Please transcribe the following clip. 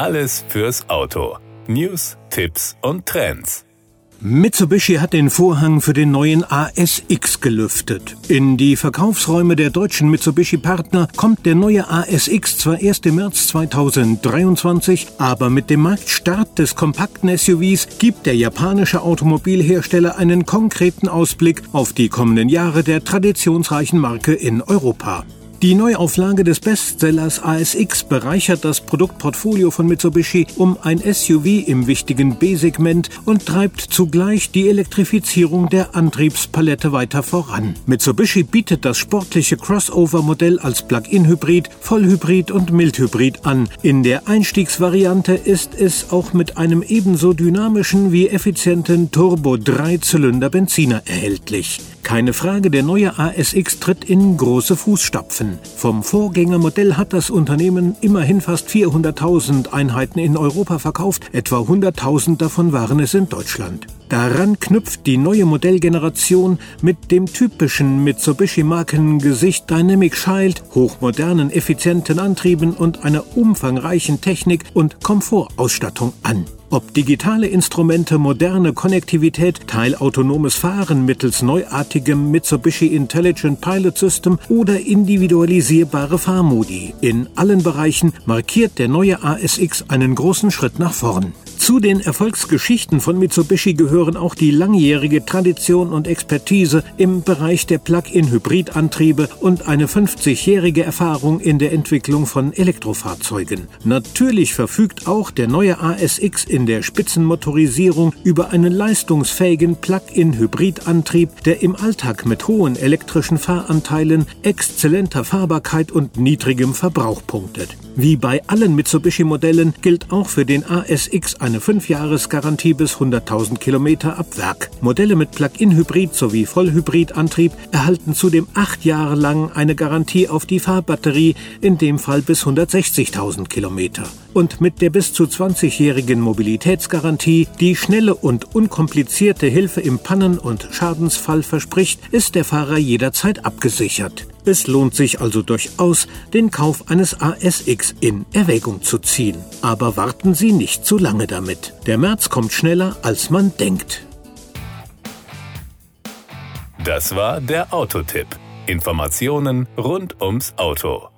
Alles fürs Auto. News, Tipps und Trends. Mitsubishi hat den Vorhang für den neuen ASX gelüftet. In die Verkaufsräume der deutschen Mitsubishi-Partner kommt der neue ASX zwar erst im März 2023, aber mit dem Marktstart des kompakten SUVs gibt der japanische Automobilhersteller einen konkreten Ausblick auf die kommenden Jahre der traditionsreichen Marke in Europa. Die Neuauflage des Bestsellers ASX bereichert das Produktportfolio von Mitsubishi um ein SUV im wichtigen B-Segment und treibt zugleich die Elektrifizierung der Antriebspalette weiter voran. Mitsubishi bietet das sportliche Crossover-Modell als Plug-in-Hybrid, Vollhybrid und Mildhybrid an. In der Einstiegsvariante ist es auch mit einem ebenso dynamischen wie effizienten Turbo-3-Zylinder-Benziner erhältlich. Keine Frage, der neue ASX tritt in große Fußstapfen. Vom Vorgängermodell hat das Unternehmen immerhin fast 400.000 Einheiten in Europa verkauft, etwa 100.000 davon waren es in Deutschland. Daran knüpft die neue Modellgeneration mit dem typischen Mitsubishi-Markengesicht Dynamic Child, hochmodernen, effizienten Antrieben und einer umfangreichen Technik und Komfortausstattung an. Ob digitale Instrumente, moderne Konnektivität, teilautonomes Fahren mittels neuartigem Mitsubishi Intelligent Pilot System oder individualisierbare Fahrmodi. In allen Bereichen markiert der neue ASX einen großen Schritt nach vorn. Zu den Erfolgsgeschichten von Mitsubishi gehören auch die langjährige Tradition und Expertise im Bereich der Plug-in-Hybridantriebe und eine 50-jährige Erfahrung in der Entwicklung von Elektrofahrzeugen. Natürlich verfügt auch der neue ASX in der Spitzenmotorisierung über einen leistungsfähigen Plug-in-Hybridantrieb, der im Alltag mit hohen elektrischen Fahranteilen, exzellenter Fahrbarkeit und niedrigem Verbrauch punktet. Wie bei allen Mitsubishi-Modellen gilt auch für den ASX eine 5-Jahres-Garantie bis 100.000 Kilometer ab Werk. Modelle mit Plug-in-Hybrid sowie Vollhybridantrieb erhalten zudem 8 Jahre lang eine Garantie auf die Fahrbatterie, in dem Fall bis 160.000 Kilometer. Und mit der bis zu 20-jährigen Mobilitätsgarantie, die schnelle und unkomplizierte Hilfe im Pannen- und Schadensfall verspricht, ist der Fahrer jederzeit abgesichert. Es lohnt sich also durchaus, den Kauf eines ASX in Erwägung zu ziehen. Aber warten Sie nicht zu lange damit. Der März kommt schneller, als man denkt. Das war der Autotipp. Informationen rund ums Auto.